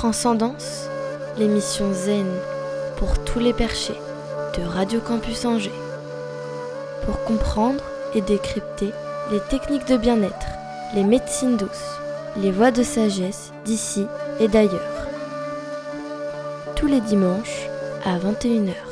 Transcendance, l'émission zen pour tous les perchés de Radio Campus Angers. Pour comprendre et décrypter les techniques de bien-être, les médecines douces, les voies de sagesse d'ici et d'ailleurs. Tous les dimanches à 21h.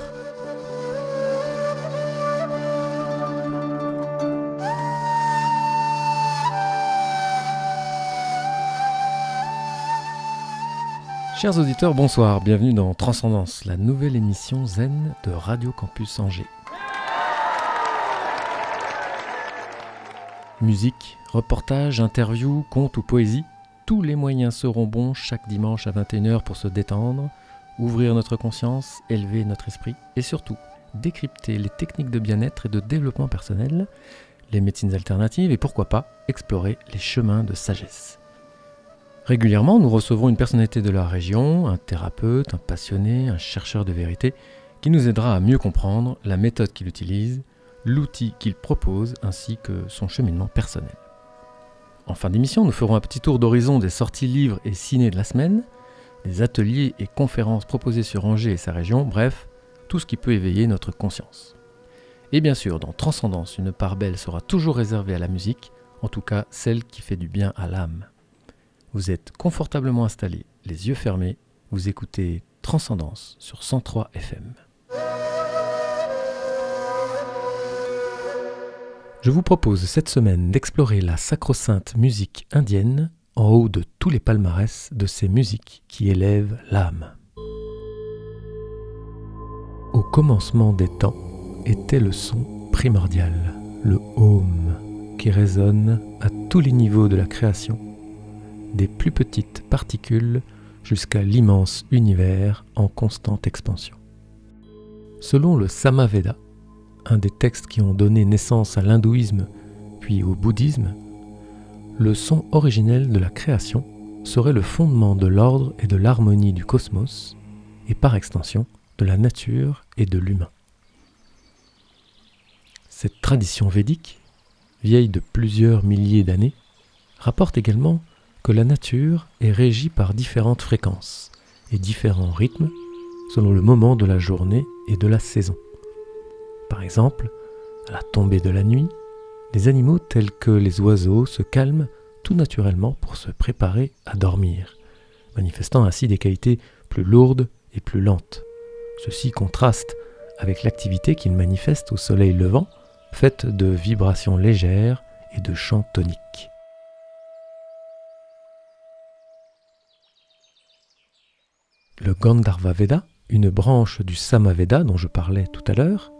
Chers auditeurs, bonsoir, bienvenue dans Transcendance, la nouvelle émission zen de Radio Campus Angers. Musique, reportage, interview, conte ou poésie, tous les moyens seront bons chaque dimanche à 21h pour se détendre, ouvrir notre conscience, élever notre esprit et surtout décrypter les techniques de bien-être et de développement personnel, les médecines alternatives et pourquoi pas explorer les chemins de sagesse. Régulièrement, nous recevons une personnalité de la région, un thérapeute, un passionné, un chercheur de vérité, qui nous aidera à mieux comprendre la méthode qu'il utilise, l'outil qu'il propose, ainsi que son cheminement personnel. En fin d'émission, nous ferons un petit tour d'horizon des sorties livres et ciné de la semaine, des ateliers et conférences proposés sur Angers et sa région, bref, tout ce qui peut éveiller notre conscience. Et bien sûr, dans Transcendance, une part belle sera toujours réservée à la musique, en tout cas celle qui fait du bien à l'âme. Vous êtes confortablement installé, les yeux fermés, vous écoutez Transcendance sur 103 FM. Je vous propose cette semaine d'explorer la sacro-sainte musique indienne en haut de tous les palmarès de ces musiques qui élèvent l'âme. Au commencement des temps était le son primordial, le home, qui résonne à tous les niveaux de la création des plus petites particules jusqu'à l'immense univers en constante expansion. Selon le Samaveda, un des textes qui ont donné naissance à l'hindouisme puis au bouddhisme, le son originel de la création serait le fondement de l'ordre et de l'harmonie du cosmos et par extension de la nature et de l'humain. Cette tradition védique, vieille de plusieurs milliers d'années, rapporte également que la nature est régie par différentes fréquences et différents rythmes selon le moment de la journée et de la saison. Par exemple, à la tombée de la nuit, les animaux tels que les oiseaux se calment tout naturellement pour se préparer à dormir, manifestant ainsi des qualités plus lourdes et plus lentes. Ceci contraste avec l'activité qu'ils manifestent au soleil levant, faite de vibrations légères et de chants toniques. Le Gandharva Veda, une branche du Samaveda dont je parlais tout à l'heure,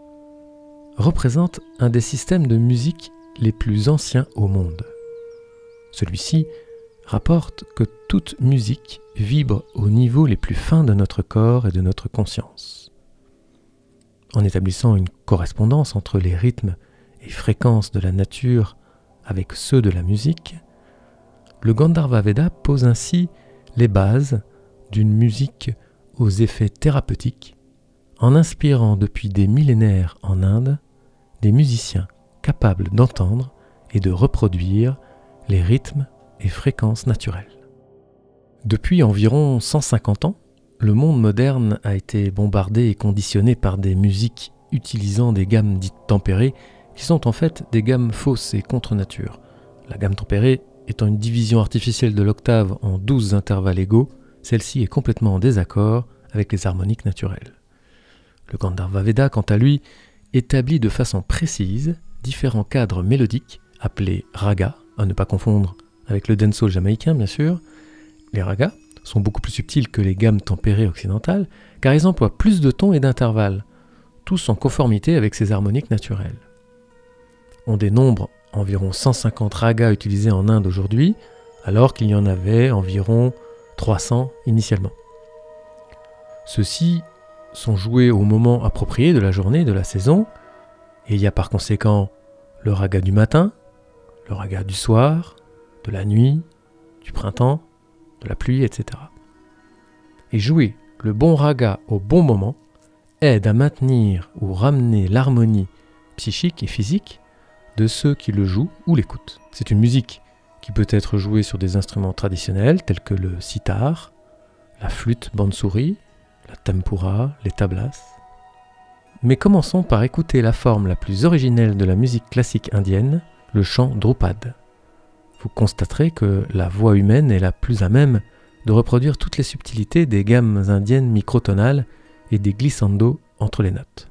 représente un des systèmes de musique les plus anciens au monde. Celui-ci rapporte que toute musique vibre au niveau les plus fins de notre corps et de notre conscience. En établissant une correspondance entre les rythmes et fréquences de la nature avec ceux de la musique, le Gandharva Veda pose ainsi les bases d'une musique aux effets thérapeutiques en inspirant depuis des millénaires en Inde des musiciens capables d'entendre et de reproduire les rythmes et fréquences naturelles. Depuis environ 150 ans, le monde moderne a été bombardé et conditionné par des musiques utilisant des gammes dites tempérées qui sont en fait des gammes fausses et contre nature. La gamme tempérée étant une division artificielle de l'octave en 12 intervalles égaux celle-ci est complètement en désaccord avec les harmoniques naturelles. Le Gandharva Veda, quant à lui, établit de façon précise différents cadres mélodiques appelés ragas, à ne pas confondre avec le dancehall jamaïcain bien sûr. Les ragas sont beaucoup plus subtils que les gammes tempérées occidentales car ils emploient plus de tons et d'intervalles, tous en conformité avec ces harmoniques naturelles. On dénombre environ 150 ragas utilisés en Inde aujourd'hui, alors qu'il y en avait environ 300 initialement. Ceux-ci sont joués au moment approprié de la journée de la saison, et il y a par conséquent le raga du matin, le raga du soir, de la nuit, du printemps, de la pluie, etc. Et jouer le bon raga au bon moment aide à maintenir ou ramener l'harmonie psychique et physique de ceux qui le jouent ou l'écoutent. C'est une musique peut être joué sur des instruments traditionnels tels que le sitar, la flûte bansuri, la tempura, les tablas. Mais commençons par écouter la forme la plus originelle de la musique classique indienne, le chant Drupad. Vous constaterez que la voix humaine est la plus à même de reproduire toutes les subtilités des gammes indiennes microtonales et des glissando entre les notes.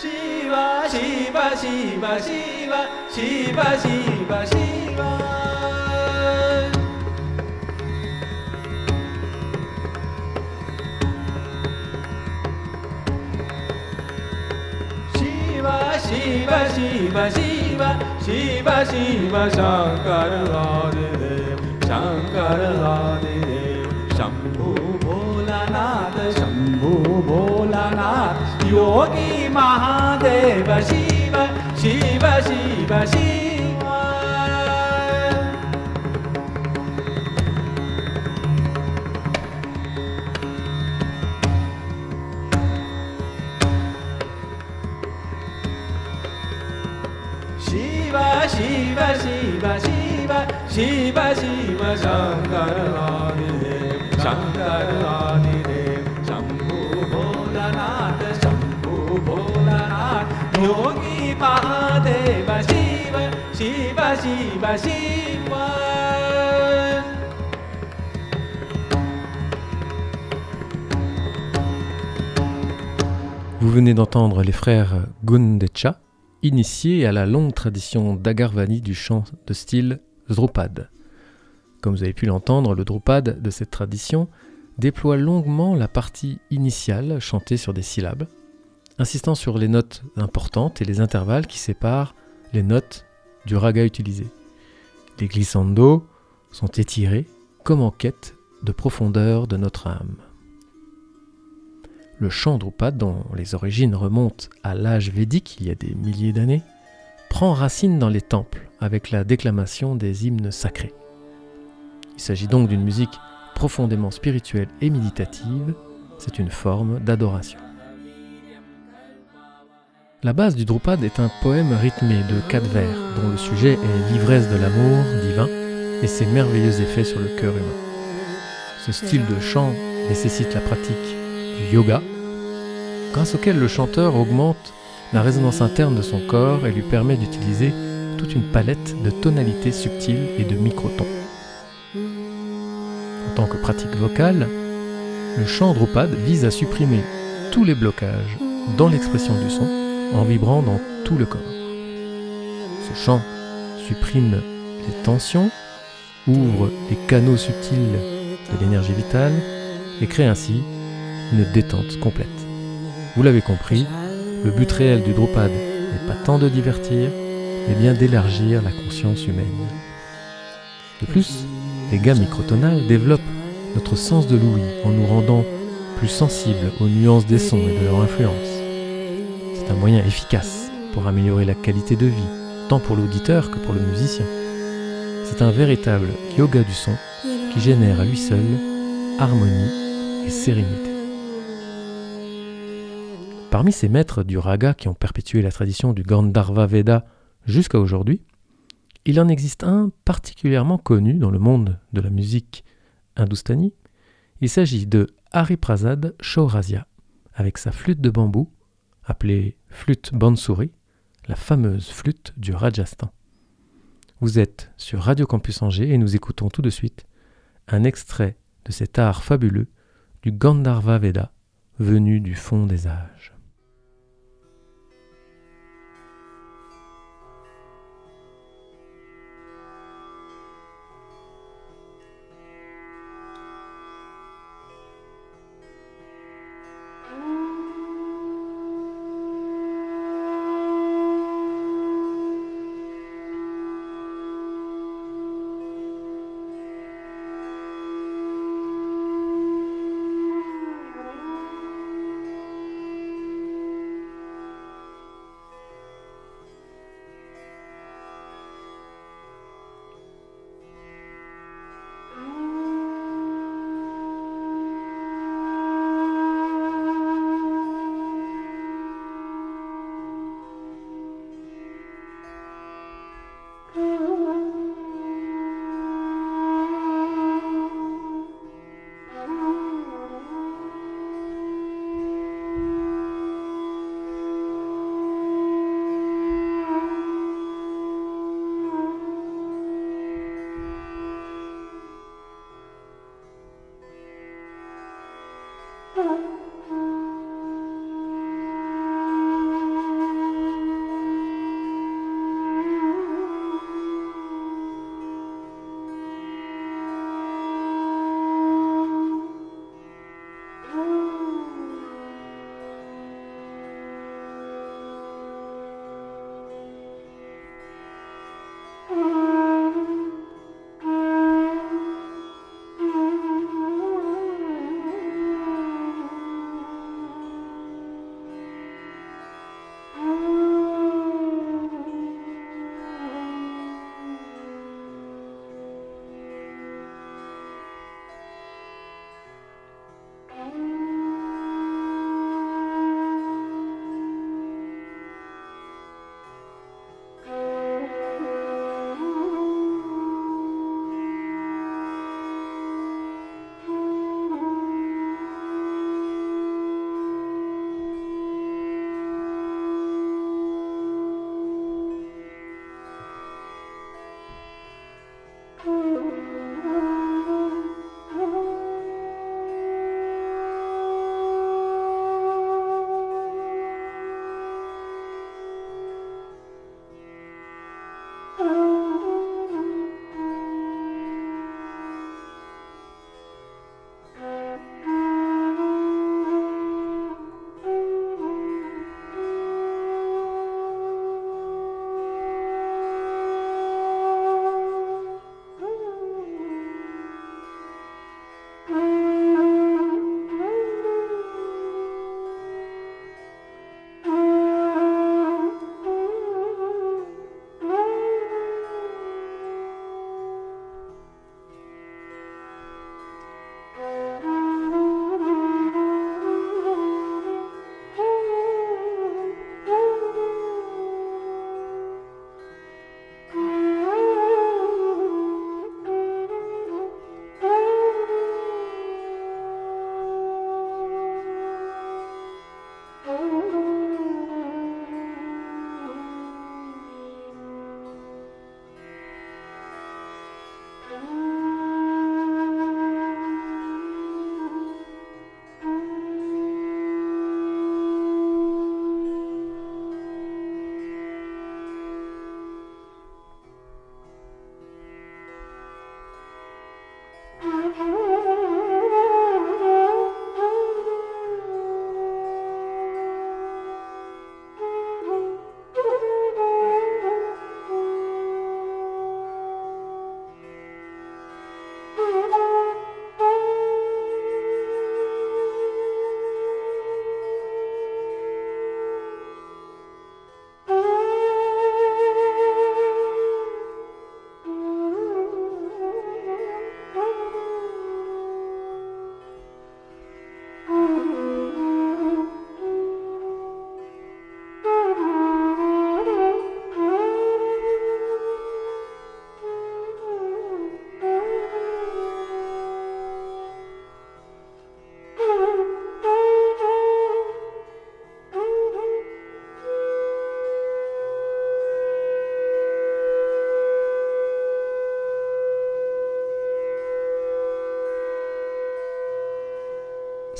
Shiva शिव शिव शिव शिव शिव शिवा शिवा शिव शिव शिव शिव शिव शङ्कर लाद शङ्कर ला शम्भु बोलनाथ शम्भु बोलनाथ योगी महादेव शिव शिव शिव शिव शिव शिव शिव शिव शिव शिव शङ्कर Shankar Vous venez d'entendre les frères Gundecha, initiés à la longue tradition d'Agarvani du chant de style Drupad. Comme vous avez pu l'entendre, le Drupad de cette tradition déploie longuement la partie initiale chantée sur des syllabes, insistant sur les notes importantes et les intervalles qui séparent les notes du raga utilisé. Les glissando sont étirés comme en quête de profondeur de notre âme. Le chant Drupad, dont les origines remontent à l'âge védique il y a des milliers d'années, prend racine dans les temples avec la déclamation des hymnes sacrés. Il s'agit donc d'une musique profondément spirituelle et méditative, c'est une forme d'adoration. La base du Drupad est un poème rythmé de quatre vers, dont le sujet est l'ivresse de l'amour divin et ses merveilleux effets sur le cœur humain. Ce style de chant nécessite la pratique du yoga, grâce auquel le chanteur augmente la résonance interne de son corps et lui permet d'utiliser toute une palette de tonalités subtiles et de microtons. En tant que pratique vocale, le chant Drupad vise à supprimer tous les blocages dans l'expression du son en vibrant dans tout le corps. Ce chant supprime les tensions, ouvre les canaux subtils de l'énergie vitale et crée ainsi une détente complète. Vous l'avez compris, le but réel du Drupad n'est pas tant de divertir, mais bien d'élargir la conscience humaine. De plus, les gammes microtonales développent notre sens de l'ouïe en nous rendant plus sensibles aux nuances des sons et de leur influence un moyen efficace pour améliorer la qualité de vie, tant pour l'auditeur que pour le musicien. C'est un véritable yoga du son qui génère à lui seul harmonie et sérénité. Parmi ces maîtres du raga qui ont perpétué la tradition du Gandharva Veda jusqu'à aujourd'hui, il en existe un particulièrement connu dans le monde de la musique hindoustanie. Il s'agit de Hariprasad Chaurasia, avec sa flûte de bambou appelée flûte Bansuri, la fameuse flûte du Rajasthan. Vous êtes sur Radio Campus Angers et nous écoutons tout de suite un extrait de cet art fabuleux du Gandharva Veda venu du fond des âges.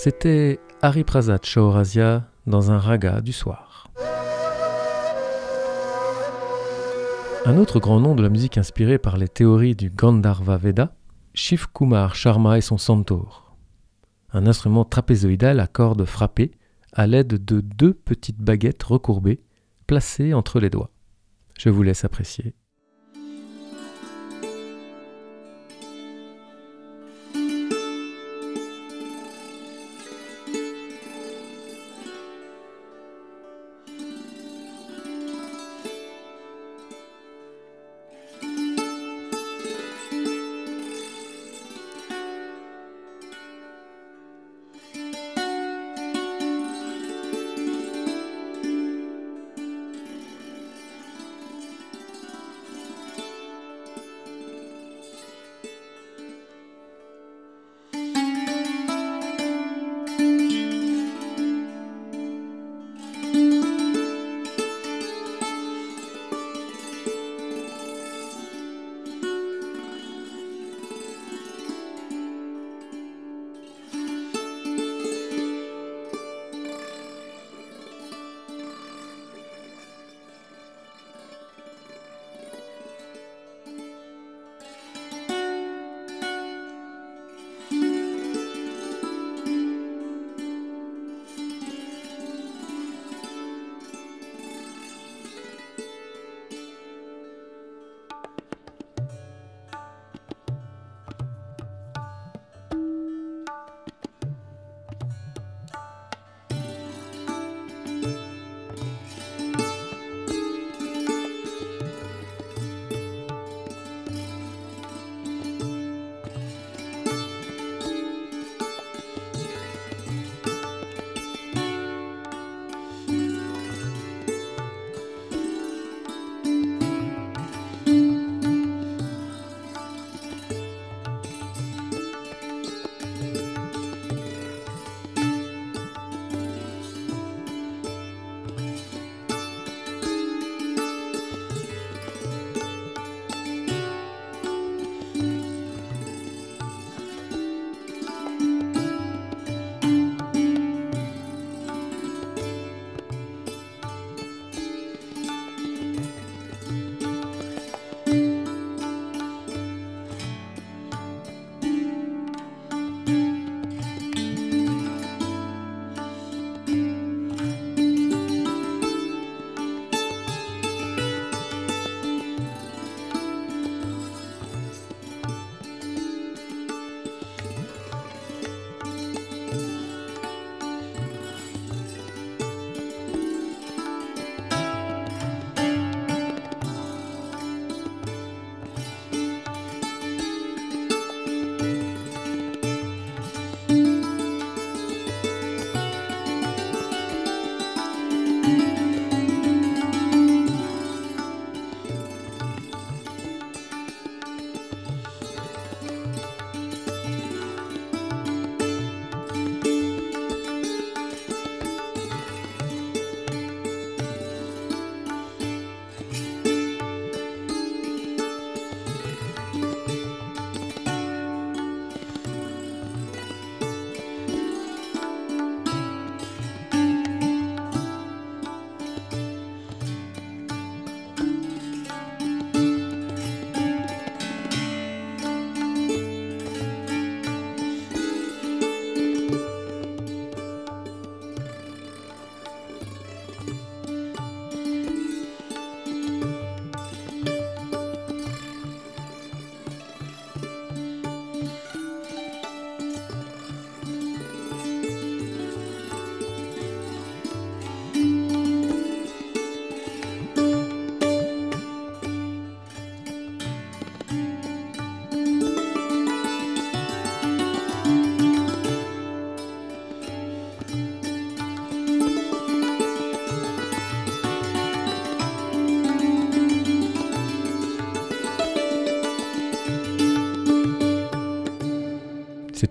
C'était Hari Prasad Chaurasia dans un raga du soir. Un autre grand nom de la musique inspirée par les théories du Gandharva Veda, Shiv Kumar Sharma et son santoor. Un instrument trapézoïdal à cordes frappées à l'aide de deux petites baguettes recourbées placées entre les doigts. Je vous laisse apprécier.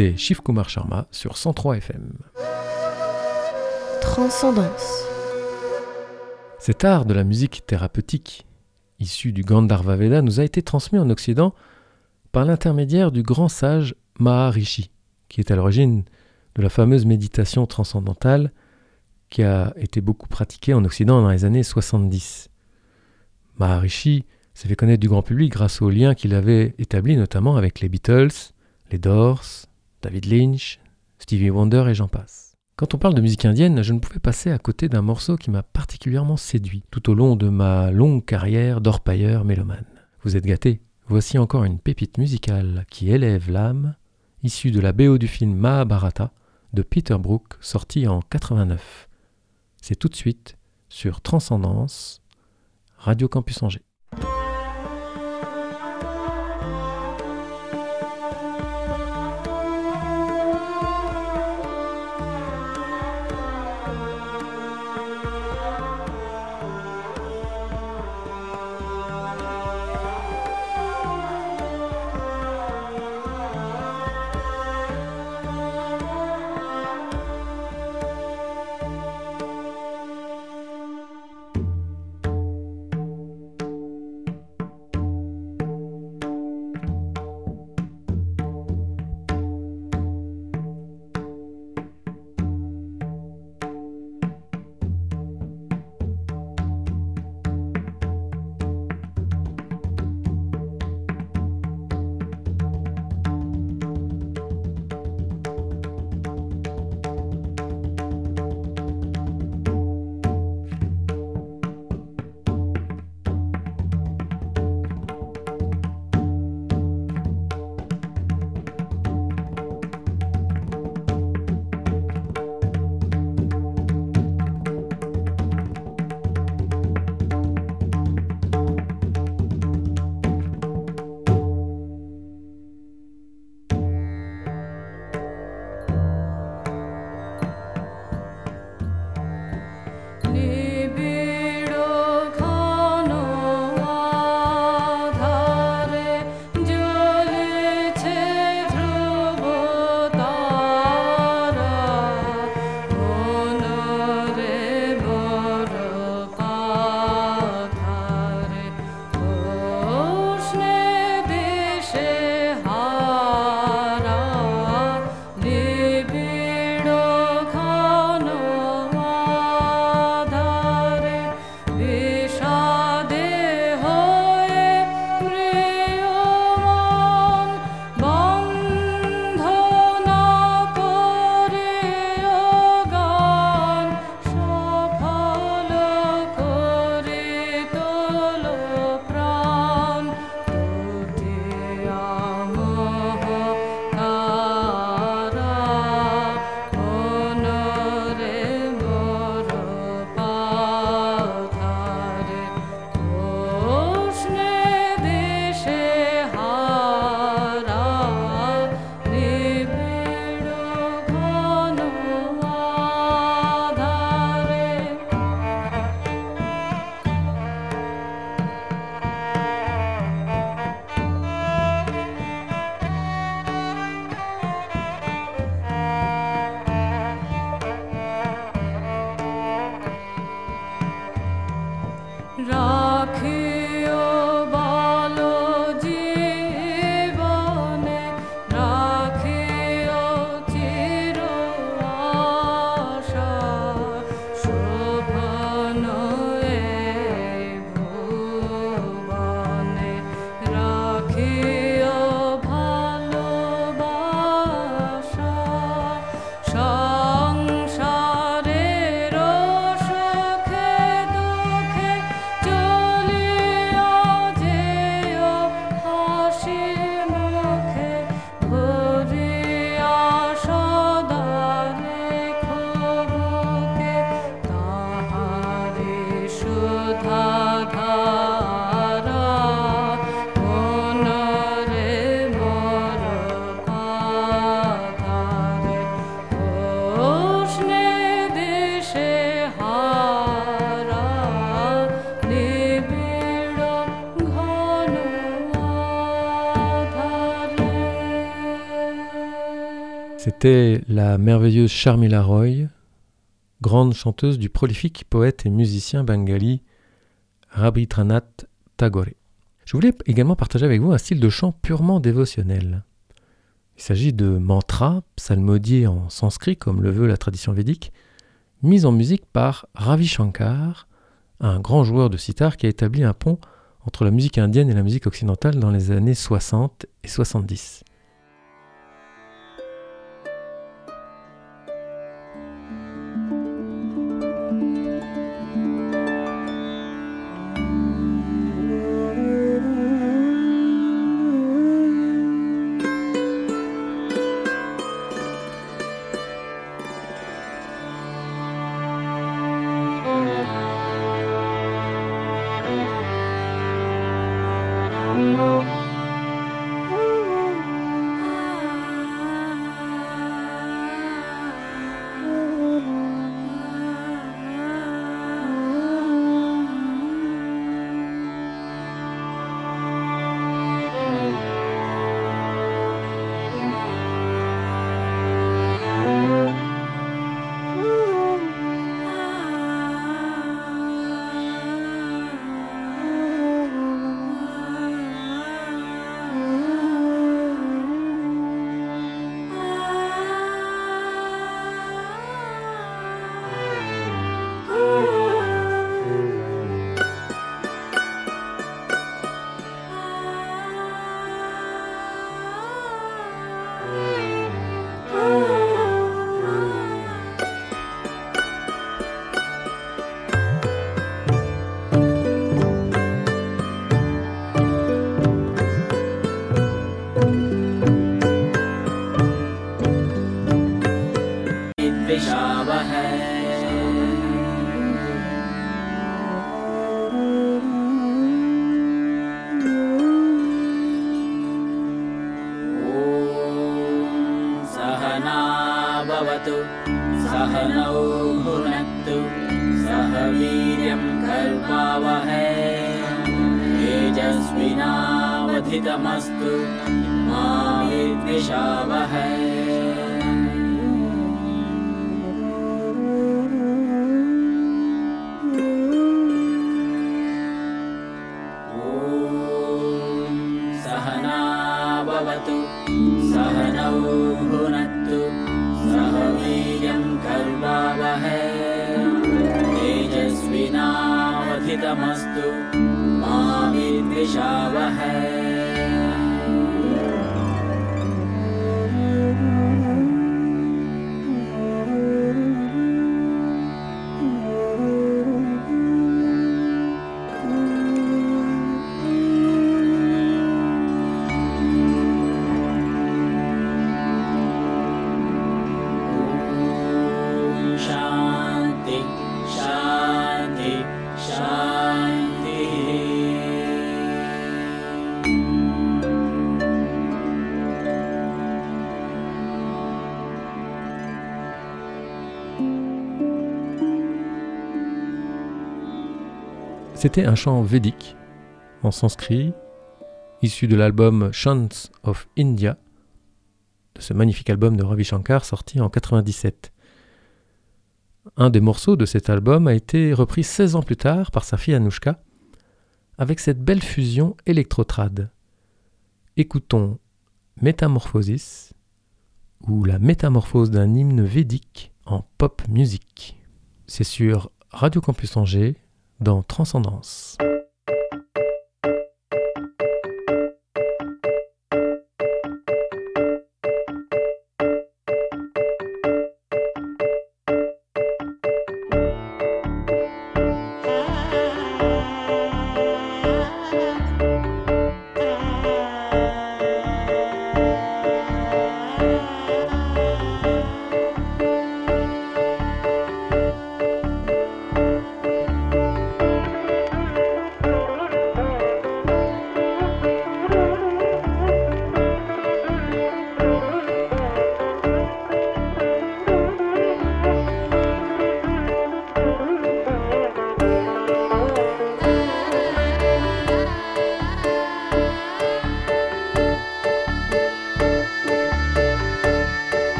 C'était Shiv Kumar Sharma sur 103 FM. Transcendance. Cet art de la musique thérapeutique, issu du Gandharva Veda, nous a été transmis en Occident par l'intermédiaire du grand sage Maharishi, qui est à l'origine de la fameuse méditation transcendantale qui a été beaucoup pratiquée en Occident dans les années 70. Maharishi s'est fait connaître du grand public grâce aux liens qu'il avait établis notamment avec les Beatles, les Doors, David Lynch, Stevie Wonder et j'en passe. Quand on parle de musique indienne, je ne pouvais passer à côté d'un morceau qui m'a particulièrement séduit tout au long de ma longue carrière d'orpailleur mélomane. Vous êtes gâtés Voici encore une pépite musicale qui élève l'âme, issue de la BO du film Mahabharata de Peter Brook, sorti en 89. C'est tout de suite sur Transcendance, Radio Campus Angers. C'était la merveilleuse Charmila Roy, grande chanteuse du prolifique poète et musicien bengali Rabindranath Tagore. Je voulais également partager avec vous un style de chant purement dévotionnel. Il s'agit de mantras psalmodiés en sanskrit comme le veut la tradition védique, mis en musique par Ravi Shankar, un grand joueur de sitar qui a établi un pont entre la musique indienne et la musique occidentale dans les années 60 et 70. C'était un chant védique en sanskrit, issu de l'album Chants of India, de ce magnifique album de Ravi Shankar sorti en 97. Un des morceaux de cet album a été repris 16 ans plus tard par sa fille Anushka, avec cette belle fusion électrotrad. Écoutons Métamorphosis, ou la métamorphose d'un hymne védique en pop music. C'est sur Radio Campus Angers dans Transcendance.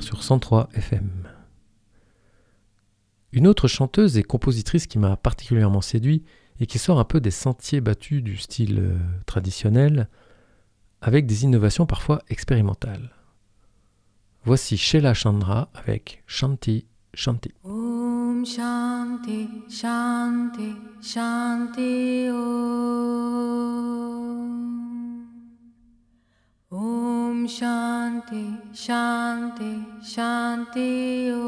Sur 103 FM. Une autre chanteuse et compositrice qui m'a particulièrement séduit et qui sort un peu des sentiers battus du style euh, traditionnel, avec des innovations parfois expérimentales. Voici Sheila Chandra avec Shanti Shanti. Shanti Shanti Om Shanti Shanti Shanti. O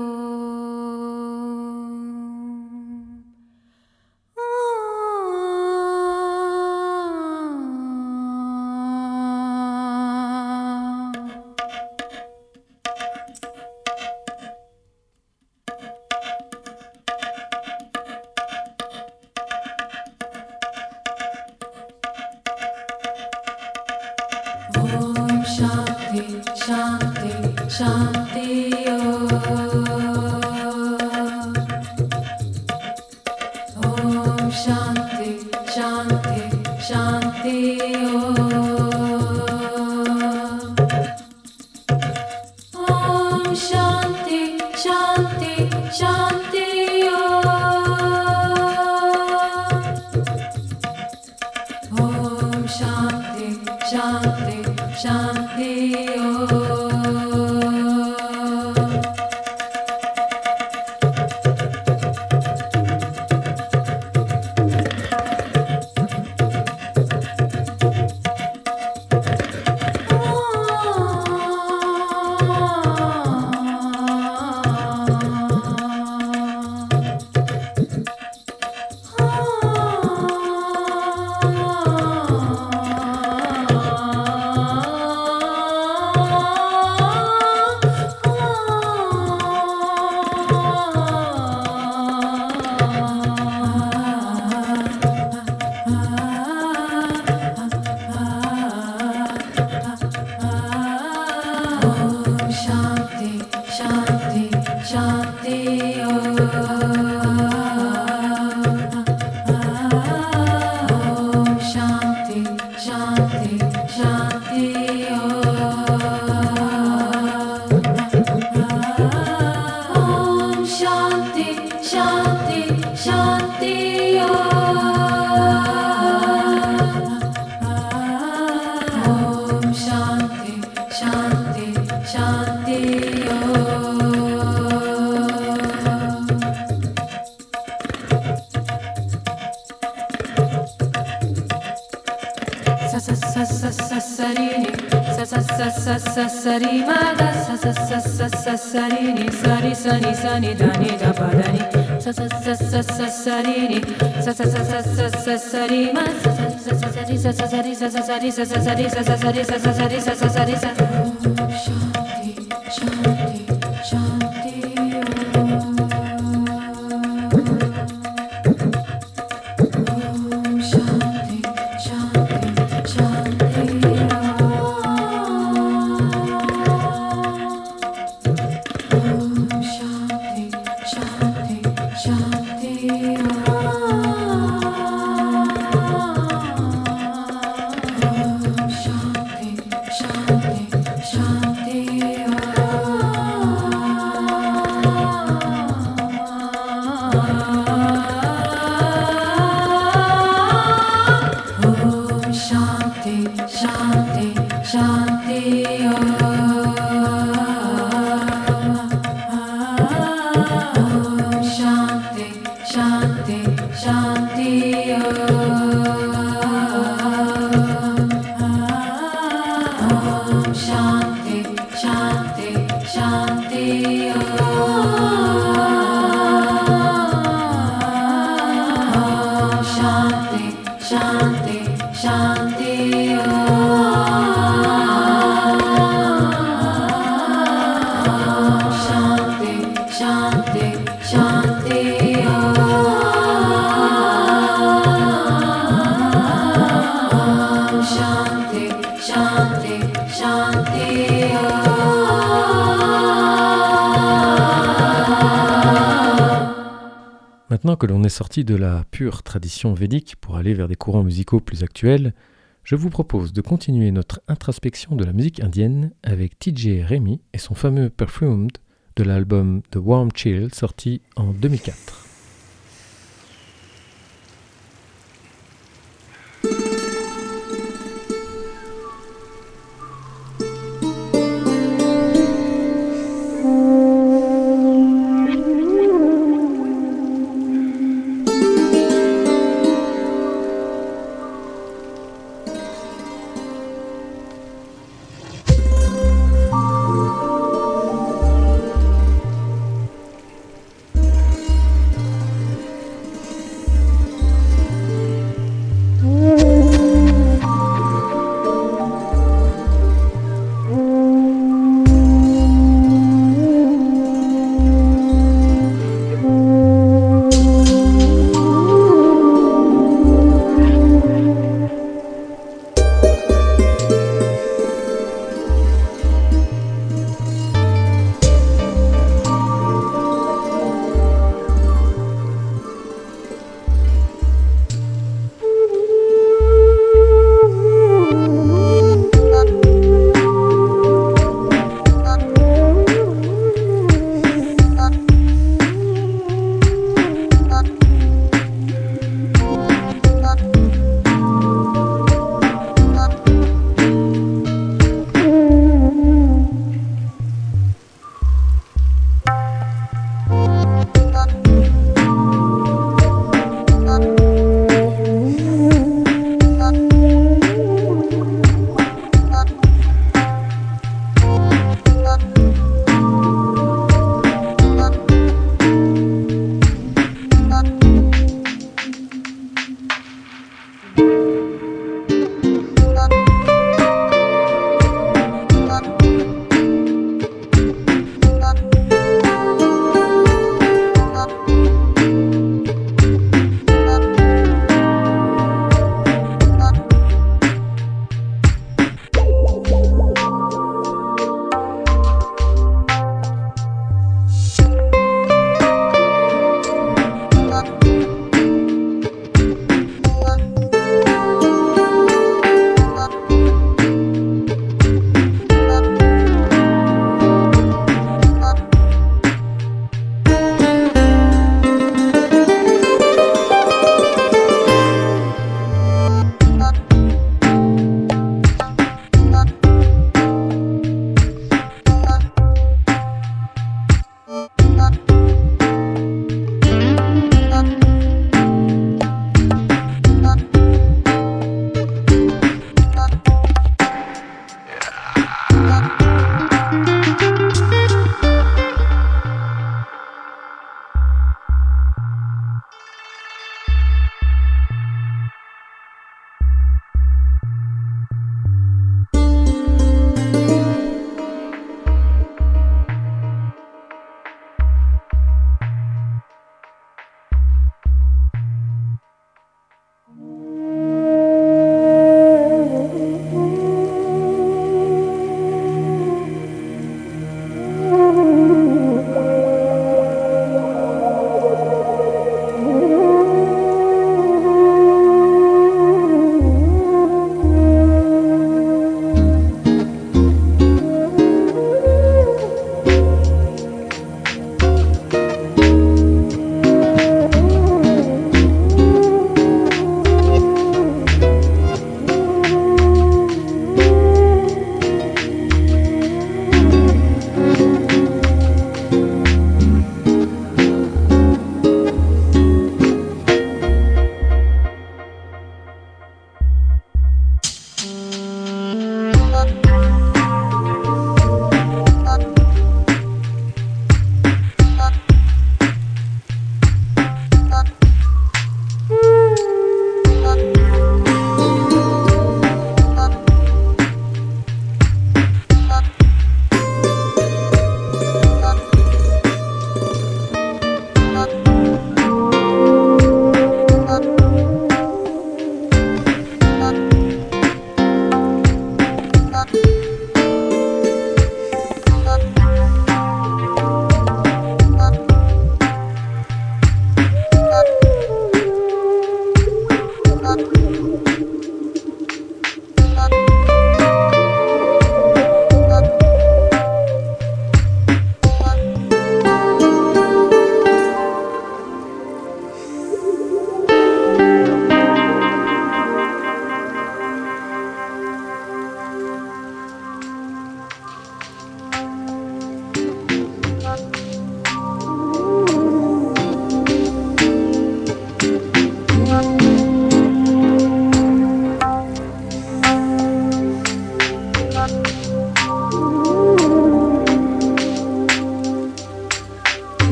sa sa sa sa sa sa sa sa sa sa sa sa sa sa sa sorti de la pure tradition védique pour aller vers des courants musicaux plus actuels, je vous propose de continuer notre introspection de la musique indienne avec TJ Remy et son fameux Perfumed de l'album The Warm Chill sorti en 2004.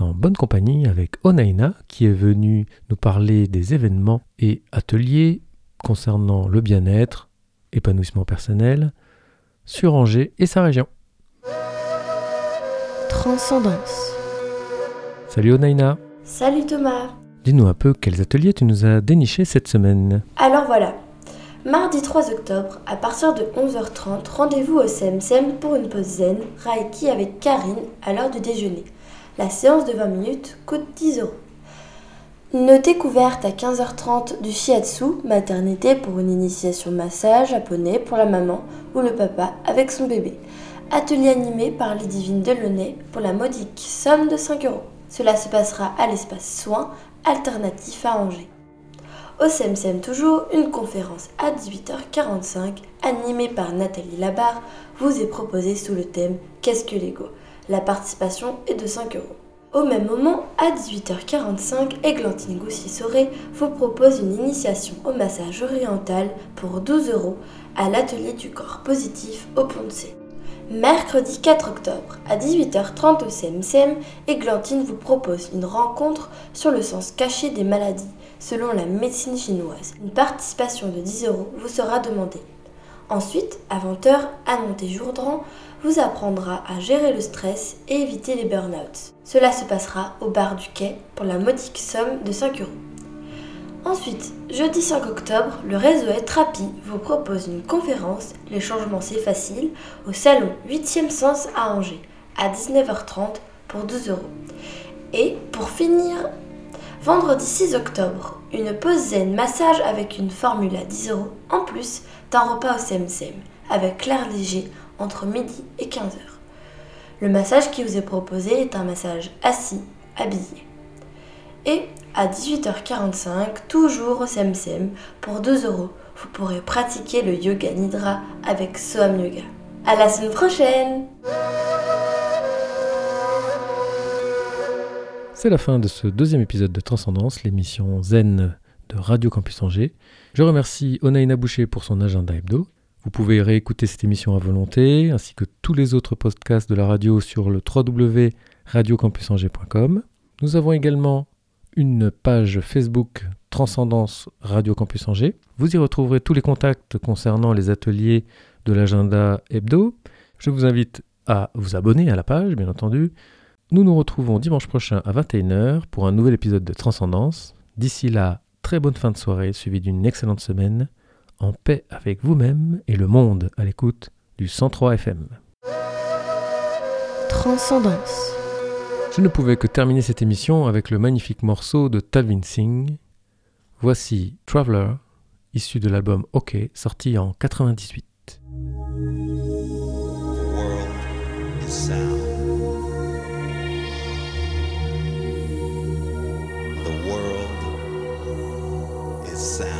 En bonne compagnie avec Onaina, qui est venue nous parler des événements et ateliers concernant le bien-être, épanouissement personnel, sur Angers et sa région. Transcendance. Salut Onaina Salut Thomas Dis-nous un peu quels ateliers tu nous as dénichés cette semaine. Alors voilà, mardi 3 octobre, à partir de 11h30, rendez-vous au SEMSEM pour une pause zen Reiki avec Karine à l'heure du déjeuner. La séance de 20 minutes coûte 10 euros. Une découverte à 15h30 du shiatsu, maternité pour une initiation massage japonais pour la maman ou le papa avec son bébé. Atelier animé par les divines Delaunay pour la modique somme de 5 euros. Cela se passera à l'espace soins alternatif à Angers. Au SEMSEM toujours, une conférence à 18h45 animée par Nathalie Labarre vous est proposée sous le thème Qu'est-ce que l'ego? La participation est de 5 euros. Au même moment, à 18h45, Églantine Goussier-Soré vous propose une initiation au massage oriental pour 12 euros à l'atelier du corps positif au C. Mercredi 4 octobre, à 18h30 au CMCM, Églantine vous propose une rencontre sur le sens caché des maladies, selon la médecine chinoise. Une participation de 10 euros vous sera demandée. Ensuite, à 20h, Anne Jourdran vous apprendra à gérer le stress et éviter les burn-out. Cela se passera au bar du quai pour la modique somme de 5 euros. Ensuite, jeudi 5 octobre, le réseau Etrapi vous propose une conférence Les changements c'est facile au salon 8e sens à Angers à 19h30 pour 12 euros. Et pour finir, vendredi 6 octobre, une pause zen massage avec une formule à 10 euros en plus d'un repas au SEMSEM avec Claire Léger entre midi et 15h. Le massage qui vous est proposé est un massage assis, habillé. Et à 18h45, toujours au SEMSEM, pour 2 euros, vous pourrez pratiquer le yoga nidra avec Soham Yoga. À la semaine prochaine C'est la fin de ce deuxième épisode de Transcendance, l'émission Zen de Radio Campus Angers. Je remercie Onaïna Boucher pour son agenda hebdo. Vous pouvez réécouter cette émission à volonté, ainsi que tous les autres podcasts de la radio sur le www.radiocampusangers.com. Nous avons également une page Facebook Transcendance Radio Campus Angers. Vous y retrouverez tous les contacts concernant les ateliers de l'agenda hebdo. Je vous invite à vous abonner à la page, bien entendu. Nous nous retrouvons dimanche prochain à 21h pour un nouvel épisode de Transcendance. D'ici là, très bonne fin de soirée suivie d'une excellente semaine, en paix avec vous-même et le monde à l'écoute du 103 FM. Transcendance. Je ne pouvais que terminer cette émission avec le magnifique morceau de Talvin Singh. Voici Traveler, issu de l'album OK, sorti en 98. The world is sound. The world is sound.